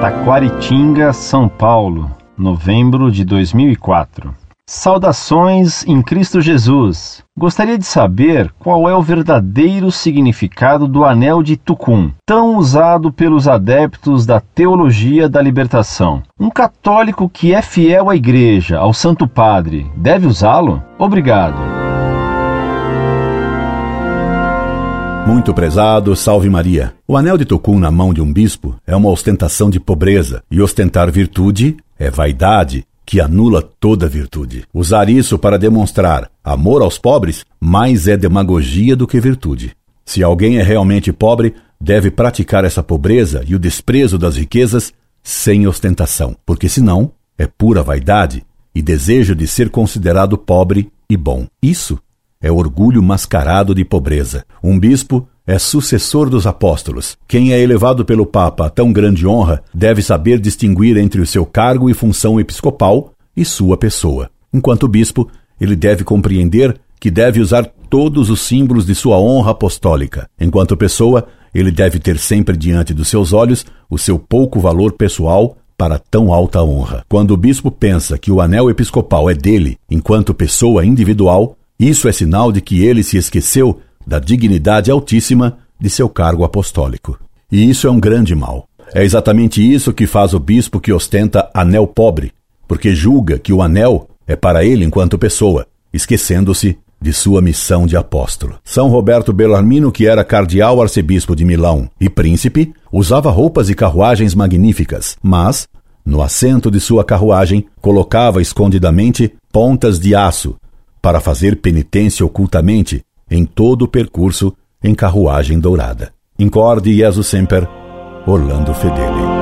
Taquaritinga, São Paulo, novembro de 2004. Saudações em Cristo Jesus. Gostaria de saber qual é o verdadeiro significado do anel de Tucum, tão usado pelos adeptos da teologia da libertação. Um católico que é fiel à Igreja, ao Santo Padre, deve usá-lo? Obrigado. Muito prezado, salve Maria. O anel de Tucum na mão de um bispo é uma ostentação de pobreza, e ostentar virtude é vaidade, que anula toda virtude. Usar isso para demonstrar amor aos pobres mais é demagogia do que virtude. Se alguém é realmente pobre, deve praticar essa pobreza e o desprezo das riquezas sem ostentação, porque senão é pura vaidade e desejo de ser considerado pobre e bom. Isso é orgulho mascarado de pobreza. Um bispo é sucessor dos apóstolos. Quem é elevado pelo Papa a tão grande honra deve saber distinguir entre o seu cargo e função episcopal e sua pessoa. Enquanto bispo, ele deve compreender que deve usar todos os símbolos de sua honra apostólica. Enquanto pessoa, ele deve ter sempre diante dos seus olhos o seu pouco valor pessoal para tão alta honra. Quando o bispo pensa que o anel episcopal é dele, enquanto pessoa individual, isso é sinal de que ele se esqueceu da dignidade altíssima de seu cargo apostólico. E isso é um grande mal. É exatamente isso que faz o bispo que ostenta anel pobre, porque julga que o anel é para ele enquanto pessoa, esquecendo-se de sua missão de apóstolo. São Roberto Bellarmino, que era cardeal arcebispo de Milão e príncipe, usava roupas e carruagens magníficas, mas, no assento de sua carruagem, colocava escondidamente pontas de aço para fazer penitência ocultamente em todo o percurso em carruagem dourada. Incorde Jesus Semper, Orlando Fedeli.